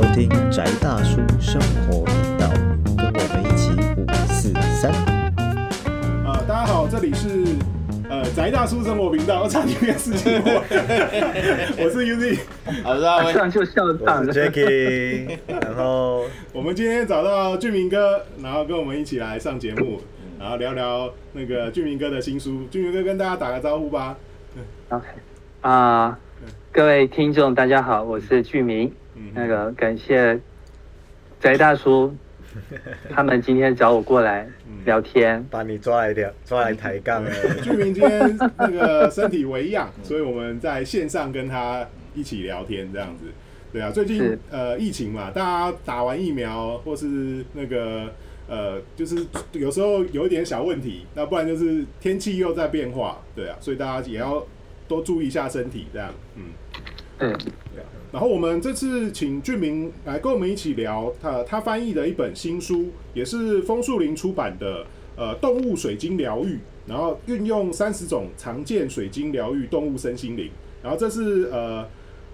收听宅大叔生活频道，跟我们一起五四三。呃，大家好，这里是呃宅大叔生活频道，我差点变事情我，我是 UZ。好的，阿威这样就笑我场了是。Jacky，然后 我们今天找到俊明哥，然后跟我们一起来上节目，然后聊聊那个俊明哥的新书。俊明哥跟大家打个招呼吧。OK，啊、各位听众大家好，我是俊明。嗯，那个感谢翟大叔，他们今天找我过来聊天。把你抓来聊，抓来抬杠。呃俊明今天那个身体为恙，所以我们在线上跟他一起聊天这样子。对啊，最近呃疫情嘛，大家打完疫苗或是那个呃，就是有时候有一点小问题，那不然就是天气又在变化，对啊，所以大家也要多注意一下身体，这样，嗯。对，然后我们这次请俊明来跟我们一起聊他他翻译的一本新书，也是枫树林出版的呃动物水晶疗愈，然后运用三十种常见水晶疗愈动物身心灵。然后这是呃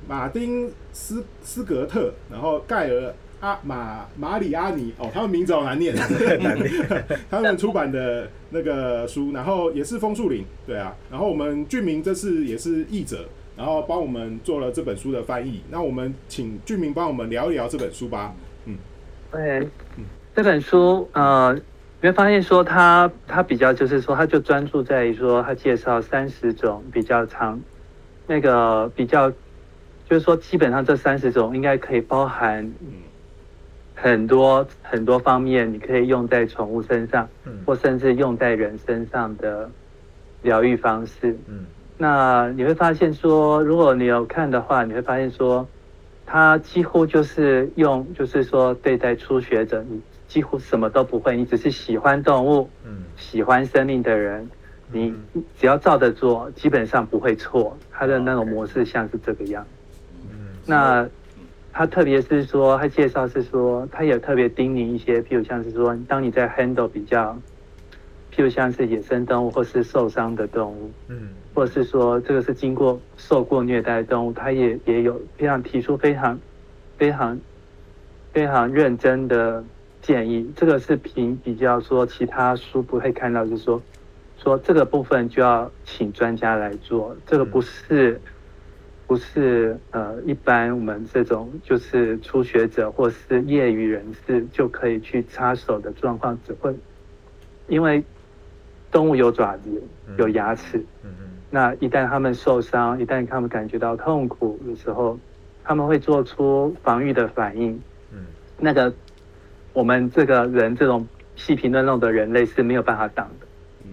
马丁斯斯格特，然后盖尔阿马马里阿尼哦，他们名字好难念，难 念他们出版的那个书，然后也是枫树林，对啊，然后我们俊明这次也是译者，然后帮我们做了这本书的翻译。那我们请俊明帮我们聊一聊这本书吧。嗯对，这本书呃，你会发现说它它比较就是说，它就专注在于说，它介绍三十种比较长那个比较，就是说基本上这三十种应该可以包含嗯很多很多方面，你可以用在宠物身上，嗯或甚至用在人身上的疗愈方式。嗯那你会发现说，如果你有看的话，你会发现说，他几乎就是用，就是说对待初学者，你几乎什么都不会，你只是喜欢动物、嗯喜欢生命的人，你只要照着做，基本上不会错。他的那种模式像是这个样。嗯那他特别是说，他介绍是说，他也特别叮咛一些，譬如像是说，当你在 handle 比较，譬如像是野生动物或是受伤的动物，嗯或是说这个是经过受过虐待的动物，它也也有非常提出非常非常非常认真的建议。这个是凭比较说其他书不会看到，就是说说这个部分就要请专家来做，这个不是。不是呃，一般我们这种就是初学者或是业余人士就可以去插手的状况，只会因为动物有爪子、有牙齿，嗯那一旦他们受伤，一旦他们感觉到痛苦的时候，他们会做出防御的反应。嗯。那个我们这个人这种细皮嫩肉的人类是没有办法挡的。嗯。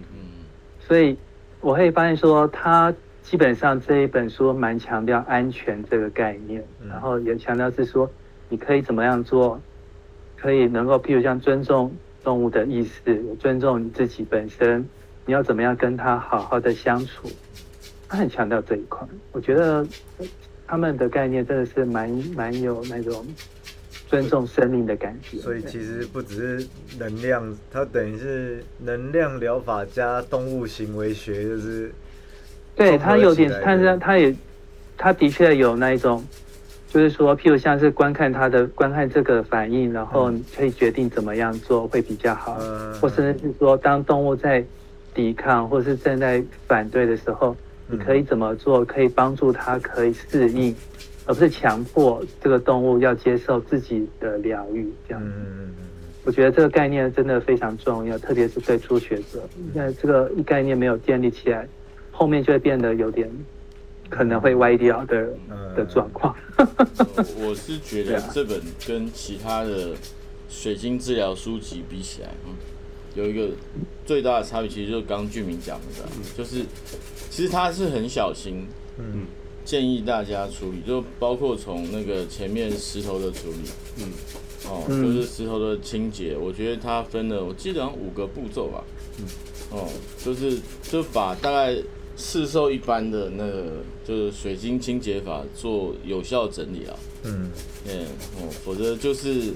所以我会发现说，他基本上这一本书蛮强调安全这个概念，嗯。然后也强调是说，你可以怎么样做，可以能够譬如像尊重动物的意识，尊重你自己本身，你要怎么样跟它好好的相处，他很强调这一块。我觉得呃他们的概念真的是蛮蛮有那种尊重生命的感觉。所以其实不只是能量，它等于是能量疗法加动物行为学，就是对他有点起来，但是他也，他的确有那一种，就是说，譬如像是观看他的观看这个反应，然后可以决定怎么样做会比较好，嗯或甚至是说，当动物在抵抗或是正在反对的时候，你可以怎么做，可以帮助它可以适应，而不是强迫这个动物要接受自己的疗愈这样子。嗯嗯我觉得这个概念真的非常重要，特别是对初学者。那这个概念没有建立起来，后面就会变得有点可能会歪掉的嗯。的状况。我我是觉得这本跟其他的水晶治疗书籍比起来，嗯，有一个最大的差别，其实就是刚刚俊明讲的，就是其实他是很小心，嗯。建议大家处理，就包括从那个前面石头的处理，嗯，哦，嗯。就是石头的清洁，我觉得它分了，我记得好像五个步骤吧，嗯，哦，就是就把大概市售一般的那个就是水晶清洁法做有效整理啊，嗯。嗯，哦，否则就是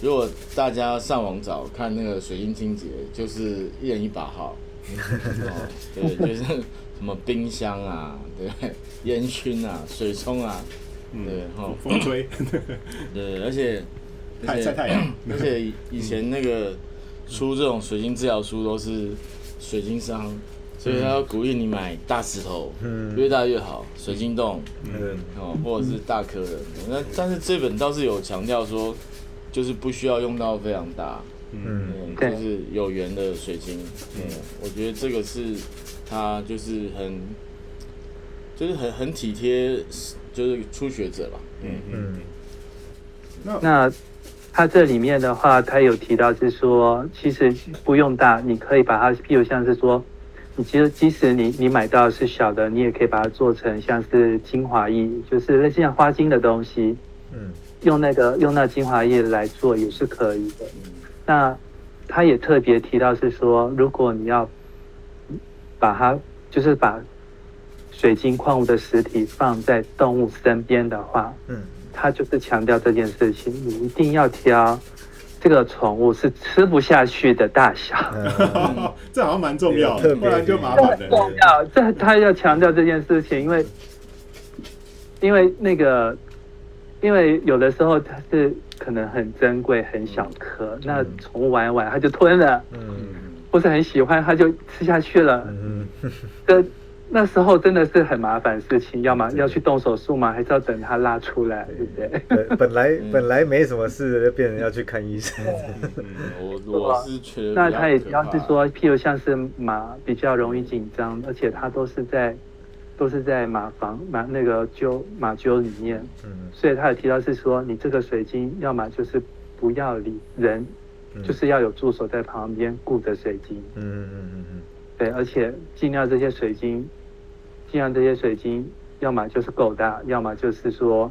如果大家上网找看那个水晶清洁，就是一人一把号，哦，对，就是什么冰箱啊，对？烟熏啊，水冲啊，嗯对哈风风吹，对，而且而太且晒太阳，而且以以前那个出这种水晶治疗书都是水晶商，所以他要鼓励你买大石头，嗯。越大越好，水晶洞嗯。哦，或者是大颗的。那但是这本倒是有强调说，就是不需要用到非常大，嗯。就是有缘的水晶。嗯，我觉得这个是他就是很，就是很很体贴，就是初学者吧。嗯嗯。那那它这里面的话，他有提到是说，其实不用大，你可以把它，譬如像是说，你其实即使你你买到的是小的，你也可以把它做成像是精华液，就是类似像花精的东西，嗯用那个用那精华液来做也是可以的。那他也特别提到是说，如果你要把它就是把水晶矿物的实体放在动物身边的话，嗯他就是强调这件事情，你一定要挑这个宠物是吃不下去的大小。嗯 这好像蛮重要的，不然就麻这烦了。重要，这他要强调这件事情，因为因为那个，因为有的时候它是可能很珍贵、很小颗，那宠物玩一玩它就吞了，嗯或是很喜欢它就吃下去了。嗯 这那时候真的是很麻烦的事情，要么要去动手术吗？还是要等它拉出来，对不对？本本来本来没什么事的，就变成要去看医生。嗯，我我是觉得那他也主要是说，譬如像是马比较容易紧张，而且它都是在都是在马房马那个灸马灸里面，嗯。所以他有提到是说，你这个水晶要么就是不要理人，嗯。就是要有助手在旁边顾着水晶，嗯嗯嗯嗯。对，而且尽量这些水晶，尽量这些水晶，要么就是够大，要么就是说，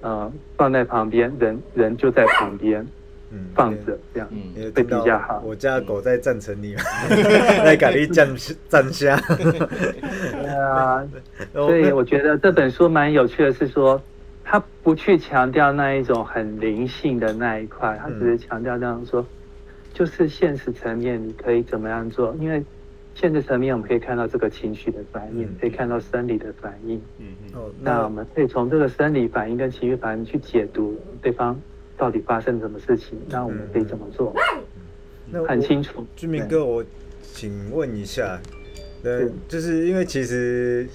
呃，放在旁边，人人就在旁边嗯，放着这样。嗯会比较好我家的狗在赞成你吗？在咖喱站站下。对啊，所所以我觉得这本书蛮有趣的，是说他不去强调那一种很灵性的那一块，他只是强调那样说，就是现实层面你可以怎么样做，因为现实层面我们可以看到这个情绪的反应嗯，可以看到生理的反应，嗯嗯。哦，那我们可以从这个生理反应跟情绪反应去解读对方到底发生什么事情，那我们可以怎么做，那很清楚。居民哥，我请问一下，呃，就是因为其实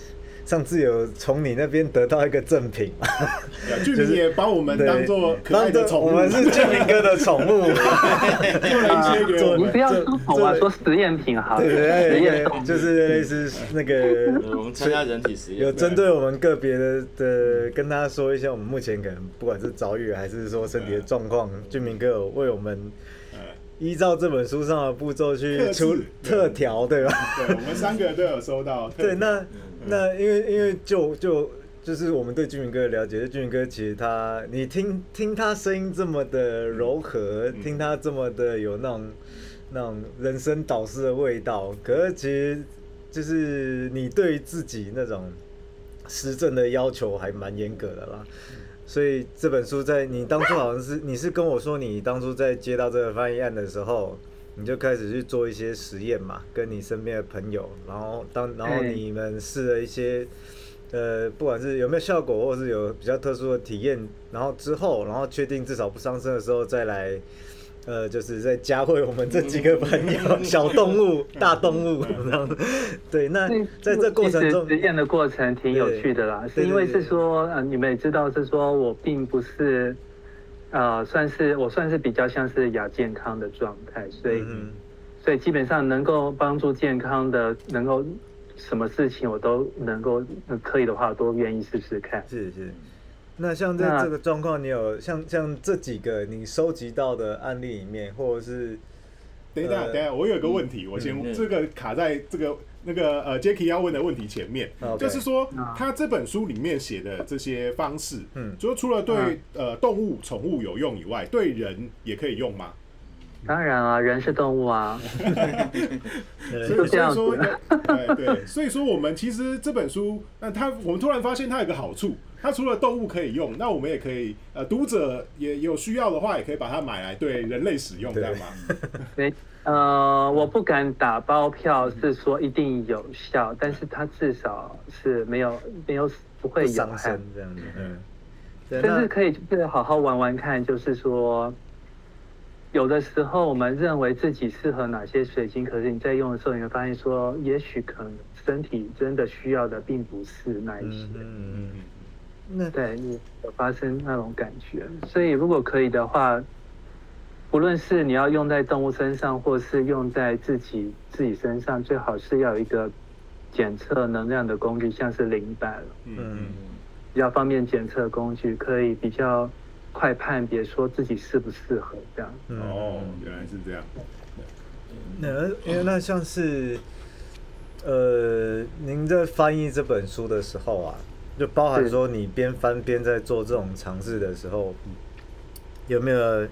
上次有从你那边得到一个赠品。就是也把我们对当做可爱的宠物，我们是俊明哥的宠物，做了一些给我们。你不要这说宠物，这说实验品好了，对实验对对，就是类似那个我们参加人体实验，有针对我们个别的的跟大家说一下，我们目前可能不管是遭遇还是说身体的状况，俊明哥有为我们呃依照这本书上的步骤去出特调，对吧？对，我们三个都有收到。对，那那因为因为就就就是我们对俊明哥的了解，俊明哥其实他，你听听他声音这么的柔和，听他这么的有那种那种人生导师的味道，可是其实就是你对于自己那种实证的要求还蛮严格的啦。所以这本书在你当初好像是你是跟我说，你当初在接到这个翻译案的时候，你就开始去做一些实验嘛，跟你身边的朋友，然后当然后你们试了一些，呃，不管是有没有效果，或是有比较特殊的体验，然后之后，然后确定至少不伤身的时候，再来，呃，就是再加会我们这几个朋友，小动物、大动物，这样。对，那在这过程中，实实验的过程挺有趣的啦，是因为是说，呃，你们也知道是说我并不是，呃，算是我算是比较像是亚健康的状态，所以、嗯所以基本上能够帮助健康的，能够什么事情我都能够，呃可以的话我都愿意试试看。是是。那像在这个状况，你有像像这几个你收集到的案例里面，或者是等一下，呃等一下，我有一个问题，我先嗯这个卡在这个那个呃 Jacky 要问的问题前面。就是说啊。他这本书里面写的这些方式，嗯。就除了对啊。呃动物、宠物有用以外，对人也可以用吗？当然啊，人是动物啊，呃 所以就这样所以子说，对 对，所以说我们其实这本书，那它我们突然发现它有个好处，它除了动物可以用，那我们也可以呃读者也有需要的话，也可以把它买来对人类使用，这样吗？对，呃，我不敢打包票是说一定有效，但是它至少是没有没有不会有伤身。这样子，嗯对，那甚至可以就是好好玩玩看，就是说，有的时候我们认为自己适合哪些水晶，可是你在用的时候，你会发现说，也许可能身体真的需要的并不是那一些。嗯嗯，那对你有发生那种感觉，所以如果可以的话，不论是你要用在动物身上，或是用在自己自己身上，最好是要有一个检测能量的工具，像是灵摆，嗯嗯比较方便检测工具，可以比较快判别说自己适不适合这样。嗯哦，原来是这样。那因为那像是，呃，您在翻译这本书的时候啊，就包含说你边翻边在做这种尝试的时候，有没有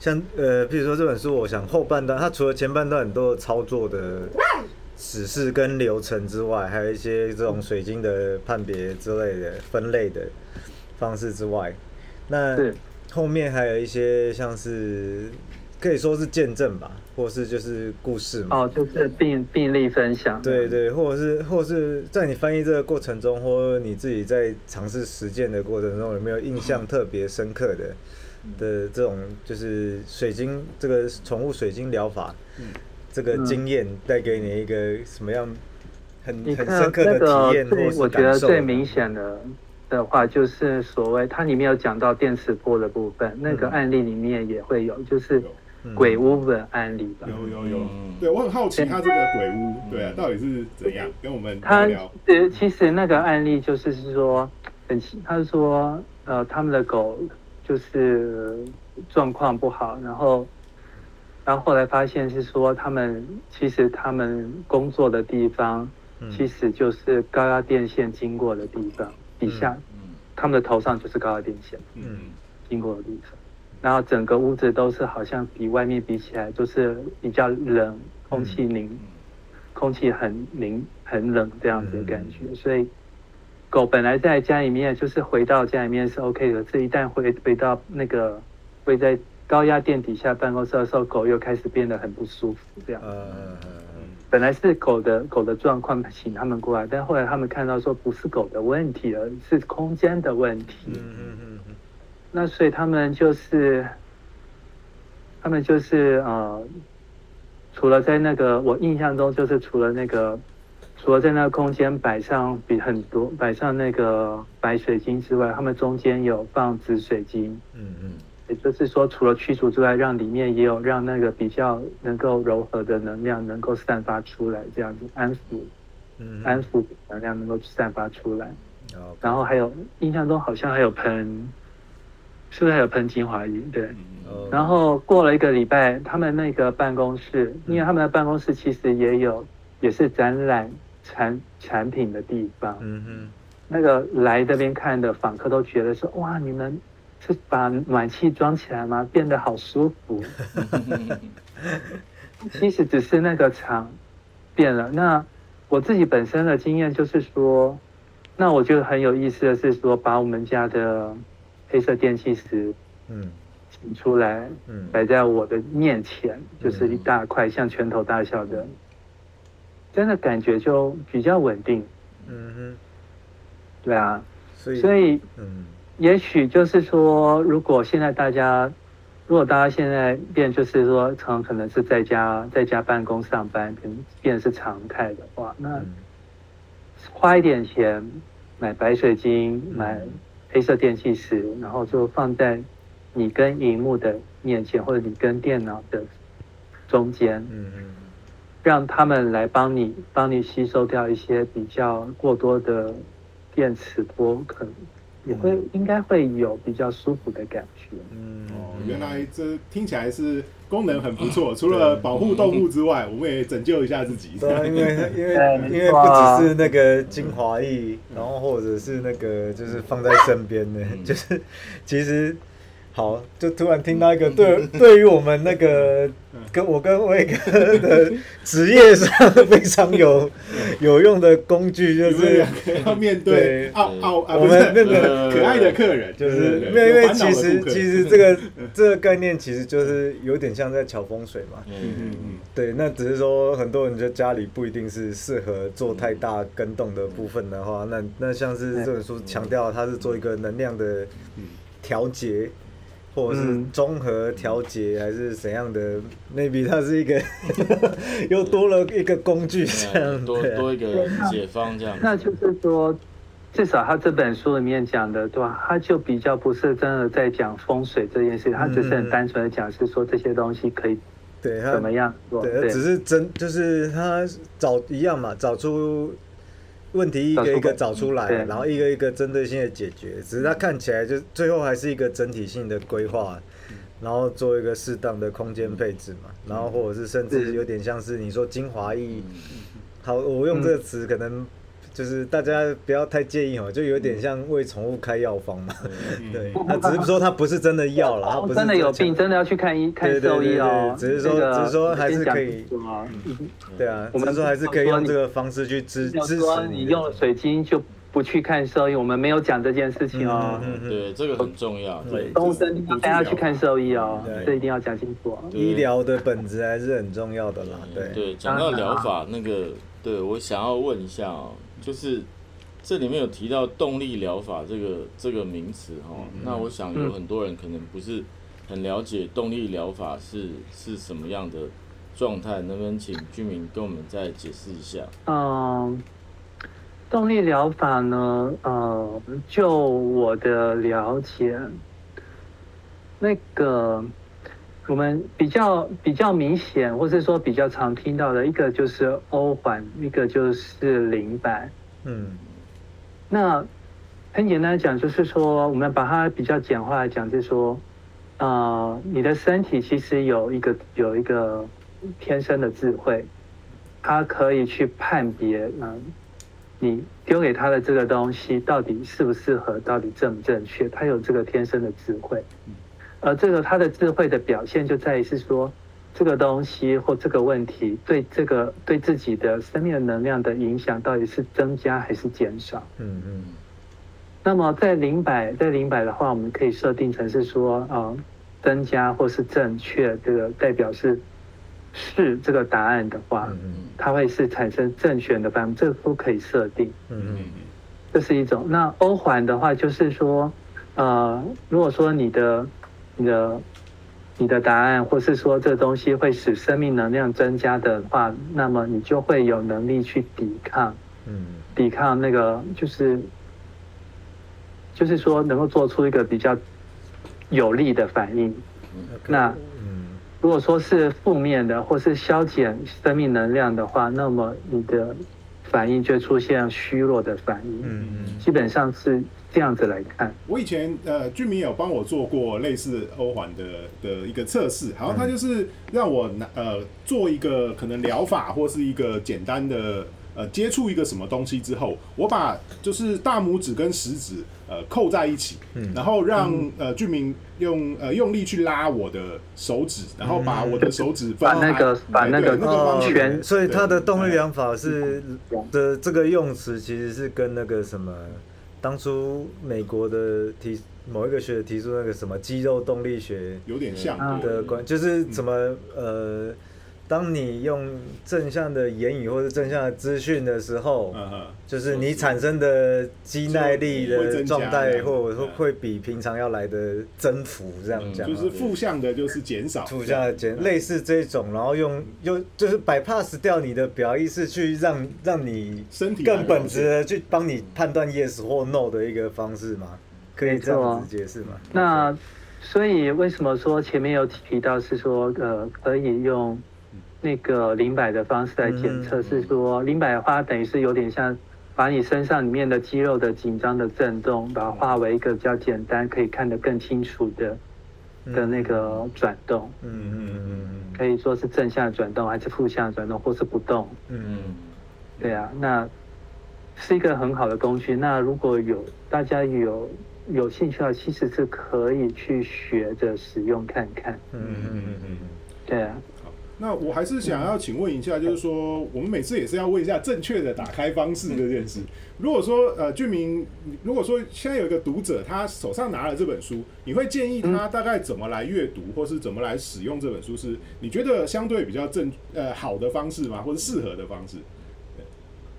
像呃，譬如说这本书，我想后半段它除了前半段很多操作的指示跟流程之外，还有一些这种水晶的判别之类的分类的方式之外，那后面还有一些像是可以说是见证吧，或是就是故事嘛。哦，就是病病例分享。对对，或者是或者是在你翻译这个过程中，或者你自己在尝试实践的过程中，有没有印象特别深刻的的这种就是水晶这个宠物水晶疗法这个经验带给你一个什么样很很深刻的那个体验或最，是我觉得？最明显的的话，就是所谓它里面有讲到电磁波的部分，那个嗯案例里面也会有，就是嗯鬼屋的案例吧。有有有。嗯，对我很好奇他这个鬼屋，对啊，到底是怎样？跟我们他聊。呃，其实那个案例就是是说，很奇，他是说，呃，他们的狗就是状况不好，然后，然后后来发现是说，他们其实他们工作的地方，嗯。其实就是高压电线经过的地方，底下嗯。他们的头上就是高压电线嗯。经过的地方，然后整个屋子都是好像比外面比起来，就是比较冷，空气凝。空气很凝很冷这样子的感觉，所以狗本来在家里面就是回到家里面是 OK 的，这一旦回回到那个会在高压电底下办公室的时候，狗又开始变得很不舒服这样。呃，本来是狗的狗的状况，请他们过来，但后来他们看到说不是狗的问题了，是空间的问题。嗯嗯嗯嗯那所以他们就是，他们就是呃，除了在那个我印象中就是除了那个，除了在那个空间摆上比很多摆上那个白水晶之外，他们中间有放紫水晶，嗯嗯也就是说除了驱除之外，让里面也有让那个比较能够柔和的能量能够散发出来，这样子安抚嗯，安抚能量能够散发出来。哦，然后还有印象中好像还有喷，是不是还有喷精华液？对。哦然后过了一个礼拜，他们那个办公室，因为他们的办公室其实也有也是展览产产品的地方。嗯哼那个来这边看的访客都觉得说：“哇，你们是把暖气装起来吗？变得好舒服。”其实只是那个场变了。那我自己本身的经验就是说，那我觉得很有意思的是说，把我们家的黑色电气石嗯。请出来，嗯。摆在我的面前，就是一大块像拳头大小的，真的感觉就比较稳定。嗯哼，对啊，所以所以嗯。也许就是说，如果现在大家，如果大家现在变就是说，常可能是在家在家办公上班，变变是常态的话，那嗯。花一点钱买白水晶，嗯。买黑色电器时，然后就放在你跟荧幕的面前，或者你跟电脑的中间，嗯嗯。让他们来帮你帮你吸收掉一些比较过多的电磁波，可能也会、嗯。应该会有比较舒服的感觉。嗯。哦，原来这听起来是功能很不错，除了保护动物之外，我们也拯救一下自己。对啊，因为因为因为不只是那个精华液，然后或者是那个就是放在身边的，嗯。就是其实好，就突然听到一个对对于我们那个跟我跟威哥的职业上非常有有用的工具，就是要面对对。傲傲啊，我们那个呃可爱的客人，就是没有，因为有烦恼其实其实 这个这个概念其实就是有点像在瞧风水嘛。嗯嗯嗯嗯，对，那只是说很多人就家里不一定是适合做太大跟动的部分的话，那那像是这本书强调它是做一个能量的调节，或者是嗯综合调节，还是怎样的？maybe 它是一个 又多了一个工具这嗯样多多一个解放这样。那就是说，至少他这本书里面讲的，对吧？他就比较不是真的在讲风水这件事，他只是很单纯的讲是说这些东西可以对怎么样做。对，只是真就是他找一样嘛，找出问题一个一个找出来，然后一个一个针对性的解决。只是它看起来就最后还是一个整体性的规划，然后做一个适当的空间配置嘛，然后或者是甚至有点像是你说精华义，好，我用这个词可能。就是大家不要太介意哦，就有点像为宠物开药方嘛。对，他只是说它不是真的药了，他不是哦真的有病，真的要去看医看兽医哦。只是说这个只是说还是讲可以对啊，我们说还是可以用这个方式去支要支持说你用了水晶就不去看兽医，我们没有讲这件事情哦。嗯嗯对，这个很重要。对，动物生病要带他去看兽医哦对，这一定要讲清楚哦。医疗的本质还是很重要的啦。对，对，讲到疗法那个，对我想要问一下哦，就是这里面有提到动力疗法这个这个名词哦，那我想有很多人可能不是很了解动力疗法是是什么样的状态，能不能请居民跟我们再解释一下？嗯，动力疗法呢，呃，就我的了解，那个我们比较比较明显，或是说比较常听到的一个就是欧环，一个就是零板。嗯那很简单讲，就是说，我们把它比较简化来讲，就是说，呃，你的身体其实有一个有一个天生的智慧，它可以去判别，嗯、你丢给他的这个东西到底适不适合，到底正不正确，它有这个天生的智慧。而这个他的智慧的表现就在于是说，这个东西或这个问题对这个对自己的生命的能量的影响到底是增加还是减少。嗯嗯那么在零百在零百的话，我们可以设定成是说，呃，增加或是正确，这个代表是是这个答案的话，嗯它会是产生正选的版本，这个都可以设定，嗯嗯这是一种。那欧环的话，就是说，呃，如果说你的你的你的答案，或是说这东西会使生命能量增加的话，那么你就会有能力去抵抗。嗯抵抗那个就是就是说能够做出一个比较有力的反应。嗯，那嗯如果说是负面的或是消减生命能量的话，那么你的反应就出现虚弱的反应。嗯基本上是这样子来看。我以前呃，居民有帮我做过类似欧环的的一个测试，好像他就是让我拿呃做一个可能疗法或是一个简单的呃接触一个什么东西之后，我把就是大拇指跟食指呃扣在一起，然后让呃居民用呃用力去拉我的手指，然后把我的手指分把那个把那个对那个方哦式圈。所以它的动力对疗法是的这个用词其实是跟那个什么，当初美国的提某一个学者提出那个什么肌肉动力学有点像的关，就是怎么呃，当你用正向的言语或者正向的资讯的时候，嗯就是你产生的肌耐力的状这态，或者会嗯会比平常要来的增幅这样讲啊，就是负向的，就是减少，负向的减，类似这种，然后用用就是 bypass 掉你的表意识，去让让你身体更本质的去帮你判断 yes 或 no 的一个方式嘛，可以这样子解释吗？那所以为什么说前面有提到是说呃可以用那个零摆的方式来检测？嗯是说零百的话等于是有点像把你身上里面的肌肉的紧张的震动，把它化为一个比较简单可以看得更清楚的的那个转动，嗯嗯嗯嗯可以说是正向的转动还是负向的转动，或是不动。嗯嗯对啊，那是一个很好的工具。那如果有大家有有兴趣的话，其实是可以去学着使用看看。嗯嗯嗯嗯对啊，那我还是想要请问一下，就是说，我们每次也是要问一下正确的打开方式这件事。如果说呃，俊明，如果说现在有一个读者，他手上拿了这本书，你会建议他大概怎么来阅读，或是怎么来使用这本书？是你觉得相对比较正呃好的方式吗？或者适合的方式？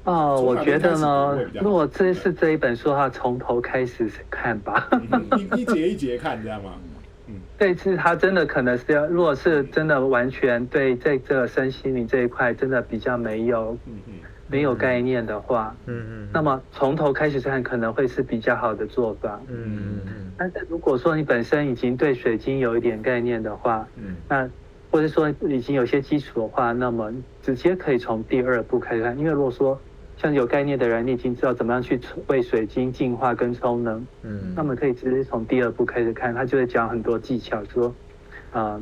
哦，我觉得呢如果这是这一本书的话，从头开始看吧。嗯一一节一节看，这样吗？这次他真的可能是要，如果是真的完全对在这个身心灵这一块真的比较没有没有概念的话，嗯嗯，那么从头开始看可能会是比较好的做法。嗯嗯嗯但是如果说你本身已经对水晶有一点概念的话，嗯那或者说已经有些基础的话，那么直接可以从第二步开始看。因为如果说像有概念的人，你已经知道怎么样去为水晶净化跟充能，嗯，那么可以直接从第二步开始看，他就会讲很多技巧，说，啊、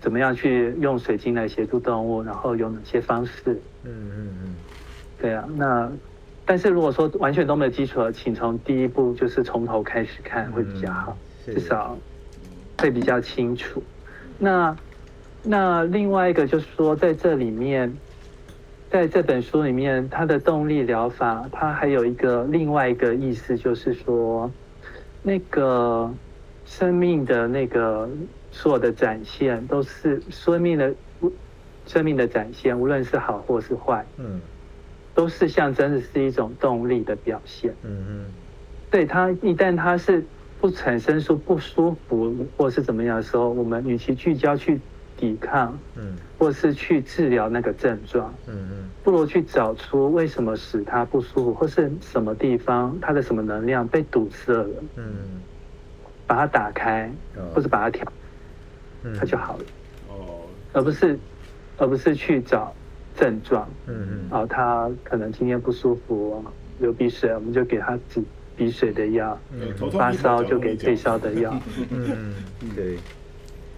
怎么样去用水晶来协助动物，然后有哪些方式，嗯嗯嗯。对啊，那但是如果说完全都没有基础的，请从第一步就是从头开始看会比较好，嗯至少会比较清楚。那那另外一个就是说，在这里面，在这本书里面，它的动力疗法，它还有一个另外一个意思，就是说，那个生命的那个所有的展现，都是生命的生命的展现，无论是好或是坏，嗯都是象征的是一种动力的表现。嗯嗯对它，一旦它是不产生出不舒服或是怎么样的时候，我们与其聚焦去抵抗，嗯。或是去治疗那个症状，嗯嗯。不如去找出为什么使他不舒服，或是什么地方他的什么能量被堵塞了，嗯。把它打开，哦。或是把它调，嗯，它就好了，哦，而不是而不是去找症状。嗯嗯。哦，他可能今天不舒服，流鼻水，我们就给他止鼻水的药；呃头痛发烧就给退烧的药。嗯嗯。对，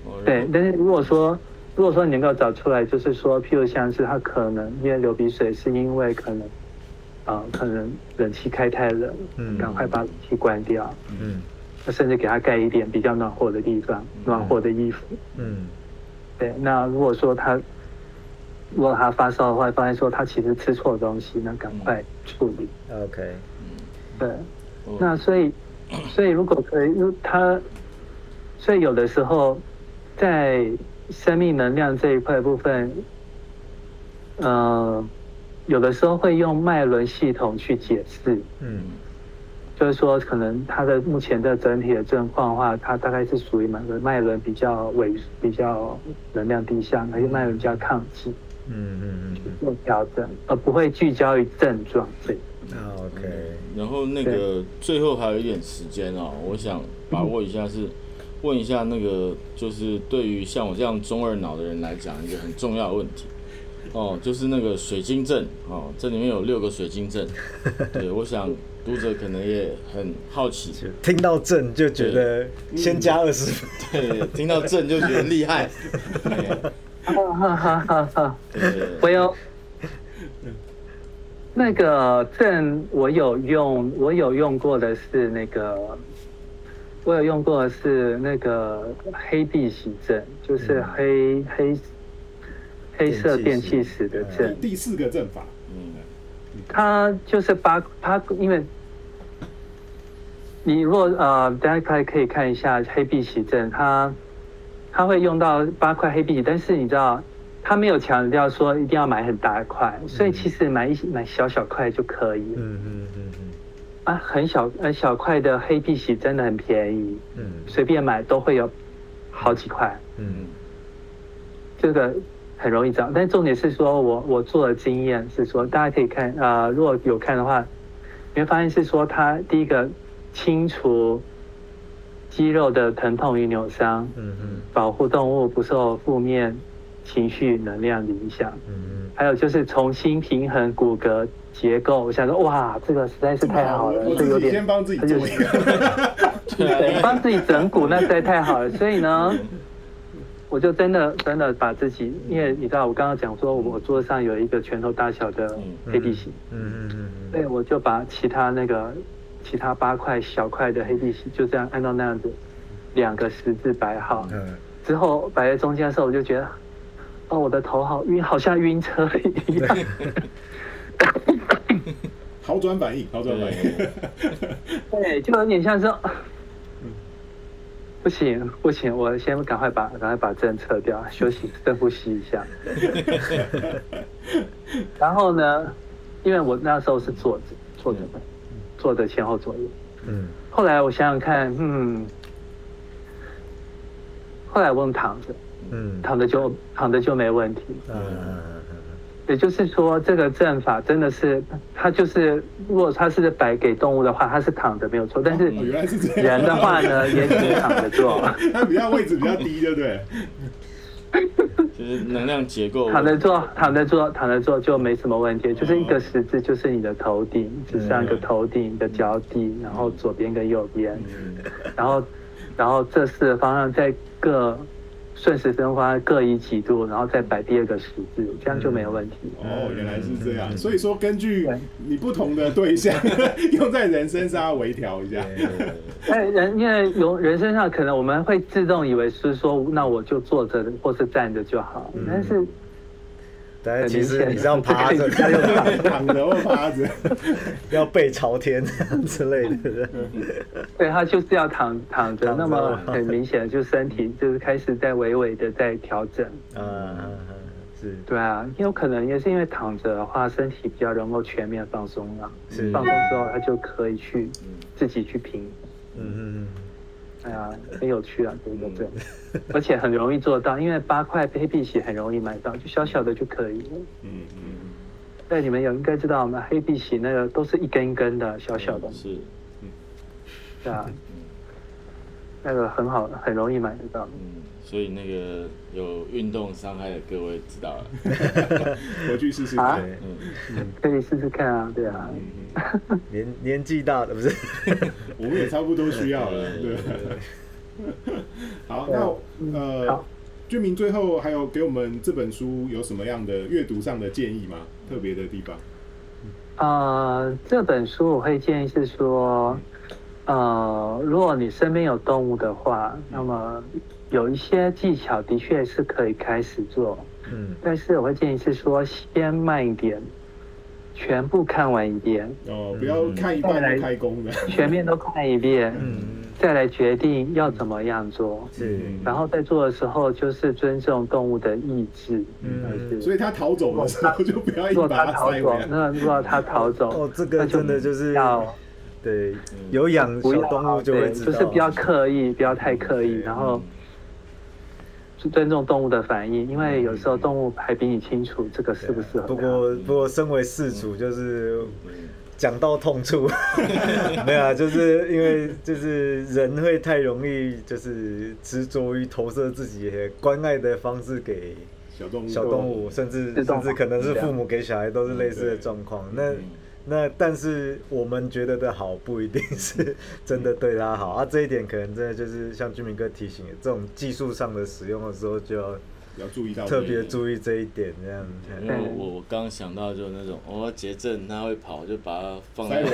哦对，但是如果说如果说你能够找出来，就是说，譬如像是他可能因为流鼻水，是因为可能啊、可能冷气开太冷，嗯赶快把冷气关掉，嗯那甚至给他盖一点比较暖和的地方，暖和的衣服。嗯对，那如果说他如果他发烧的话，发现说他其实吃错东西，那赶快处理。，OK，对。哦那所以，所以如果可以，如他，所以有的时候在生命能量这一块部分，呃，有的时候会用脉轮系统去解释，嗯就是说可能他的目前的整体的状况的话，他大概是属于脉轮脉轮比较萎比较能量低下，而且脉轮比较抗拒嗯嗯嗯做调整，而不会聚焦于症状这一嗯，OK，然后那个最后还有一点时间哦，我想把握一下是问一下那个就是对于像我这样中二脑的人来讲一个很重要的问题。哦，就是那个水晶阵哦，这里面有六个水晶阵，对，我想读者可能也很好奇，就听到阵就觉得先加二十。分，对，听到阵就觉得厉害，对哈哈哈哈哈。对。对对我有那个阵，我有用，我有用过的是那个，我有用过的是那个黑碧玺阵，就是黑、黑黑色电气石的阵，第四个阵法，嗯。它就是八，它因为。你如果呃，大家可以可以看一下黑碧玺阵，它它会用到八块黑碧玺，但是你知道，它没有强调说一定要买很大块，所以其实买一买小小块就可以。嗯。嗯嗯嗯啊，很小呃小块的黑碧玺真的很便宜，嗯随便买都会有好几块，嗯这个很容易找。但重点是说我我做的经验是说，大家可以看啊、呃如果有看的话，你会发现是说它第一个清除肌肉的疼痛与扭伤，嗯嗯保护动物不受负面情绪能量的影响。嗯嗯还有就是重新平衡骨骼结构，我想说，哇，这个实在是太好了，这有点先帮自己这就做一个，对，帮自己整骨那实在太好了。所以呢，我就真的真的把自己，因为你知道我刚刚讲说，我桌上有一个拳头大小的黑碧玺，嗯嗯嗯对，我就把其他那个其他八块小块的黑碧玺就这样按照那样子两个十字摆好，嗯，之后摆在中间的时候，我就觉得，哦，我的头好晕，好像晕车一样。好转反应，好转反应。对，就有点像说，不行不行，我先赶快把赶快把针撤掉，休息深呼吸一下。然后呢，因为我那时候是坐着坐着的，坐着前后左右。嗯，后来我想想看，嗯，后来我用躺着，嗯，躺着就躺着就没问题。嗯嗯也就是说，这个阵法真的是，它就是，如果它是摆给动物的话，它是躺着没有错，但是人的话呢，也只躺着做，它比较位置比较低，对不对？就是能量结构。躺着做，躺着做，躺着做就没什么问题，就是一个十字，就是你的头顶，只上一个头顶，一个脚底，然后左边跟右边，然后，然后这四个方向在各顺时针花各一几度，然后再摆第二个十字，这样就没有问题。哦，原来是这样。所以说，根据你不同的对象 用在人身上要微调一下。嗯，哎，人因为有人身上可能我们会自动以为是说，那我就坐着或是站着就好，嗯但是但其实你这样趴着，他又躺躺着或趴着，要背朝天之类的。对他就是要躺躺着，那么很明显就身体就是开始在微微的在调整。啊，是对啊，也有可能也是因为躺着的话，身体比较能够全面放松了。是，放松之后，他就可以去自己去平嗯。嗯嗯哎呀，很有趣啊，对对？对，而且很容易做到，因为八块黑碧玺很容易买到，就小小的就可以了。嗯嗯，对，你们有应该知道吗？黑碧玺那个都是一根一根的，小小的，是，嗯。对啊，那个很好，很容易买得到。嗯，所以那个有运动伤害的各位知道了。回去试试啊看。对，嗯，可以试试看啊，对啊，嗯年年纪大的不是，我们也差不多需要了，对。好，那嗯呃好，居民最后还有给我们这本书有什么样的阅读上的建议吗？特别的地方？呃，这本书我会建议是说，呃，如果你身边有动物的话，那么有一些技巧的确是可以开始做，嗯。但是我会建议是说，先慢一点，全部看完一遍，哦，不要看一半就开工的。全面都看一遍，嗯，再来决定要怎么样做。是，然后在做的时候，就是尊重动物的意志。嗯。所以他逃走的时候就不要一如果把它他逃走。那如果他逃走，哦，这个那就真的就是要对，有养小动物就会对，知道，就是不要刻意，不要太刻意，然后去尊重动物的反应，因为有时候动物还比你清楚这个适不适合。不过不过，身为事主就是讲到痛处，没有啊，就是因为就是人会太容易就是执着于投射自己关爱的方式给小动物，小动物，甚至甚至可能是父母给小孩都是类似的状况。那那但是我们觉得的好不一定是真的对他好。啊，这一点可能真的就是像居民哥提醒的，这种技术上的使用的时候就要要注意到特别注意这一点，这样。因为我我刚刚想到就那种，我要结症，它会跑，就把它放在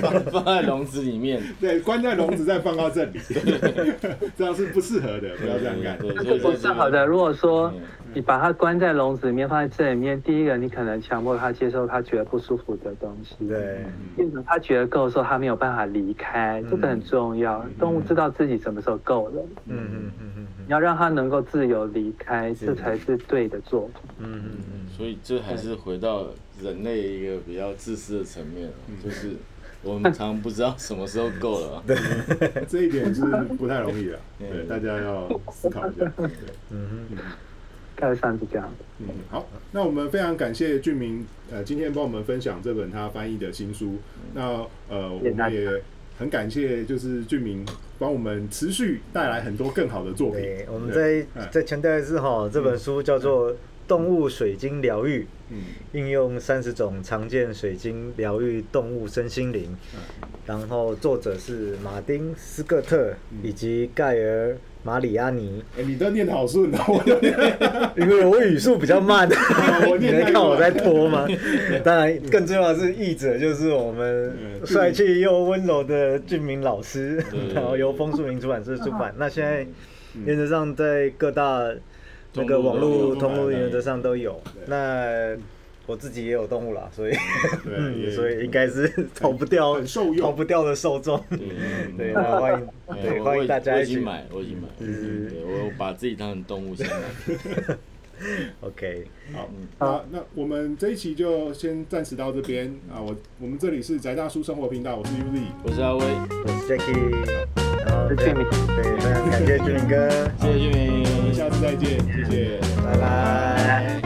放 放在笼子里面。对，关在笼子再放到这里，这样是不适合的，不要这样干。不是好的。如果说嗯你把它关在笼子里面，放在这里面，第一个你可能强迫它接受它觉得不舒服的东西。。对，第二个它觉得够的时候，它没有办法离开，这个很重要。动物知道自己什么时候够了，嗯嗯嗯嗯你要让他能够自由离开，是这才是对的做法。嗯嗯嗯所以这还是回到人类一个比较自私的层面，嗯就是我们常不知道什么时候够了。对 这一点是不太容易的，对，嗯大家要思考一下。对嗯概率上是这样。嗯，好，那我们非常感谢俊明，呃，今天帮我们分享这本他翻译的新书。那呃，我们也很感谢，就是俊明帮我们持续带来很多更好的作品。对，我们对再嗯再强调一次哈，这本书叫做《动物水晶疗愈，嗯。应用三十种常见水晶疗愈动物身心灵。然后作者是马丁斯科特以及盖尔马里阿尼。哎、你都念的好顺啊，我因为我语速比较慢，你念太慢在看我在拖吗？当然，更重要的是译者就是我们嗯。帅气又温柔的俊明老师。对，然后由枫树林出版社出版。那现在原则上在各大那个网络通路原则上都有。那我自己也有动物啦，所以嗯，所以应该是逃不掉很受用逃不掉的受众。对欢迎欢迎大家一起我已经。买，我已经买，我把自己当成动物先买。OK，好，嗯那那我们这一期就先暂时到这边啊。我我们这里是宅大叔生活频道，我是 Uzi，我是阿威，我是 Jackie，然后是俊明对，非常感谢俊明哥。谢谢俊明我们。下次再见，谢谢。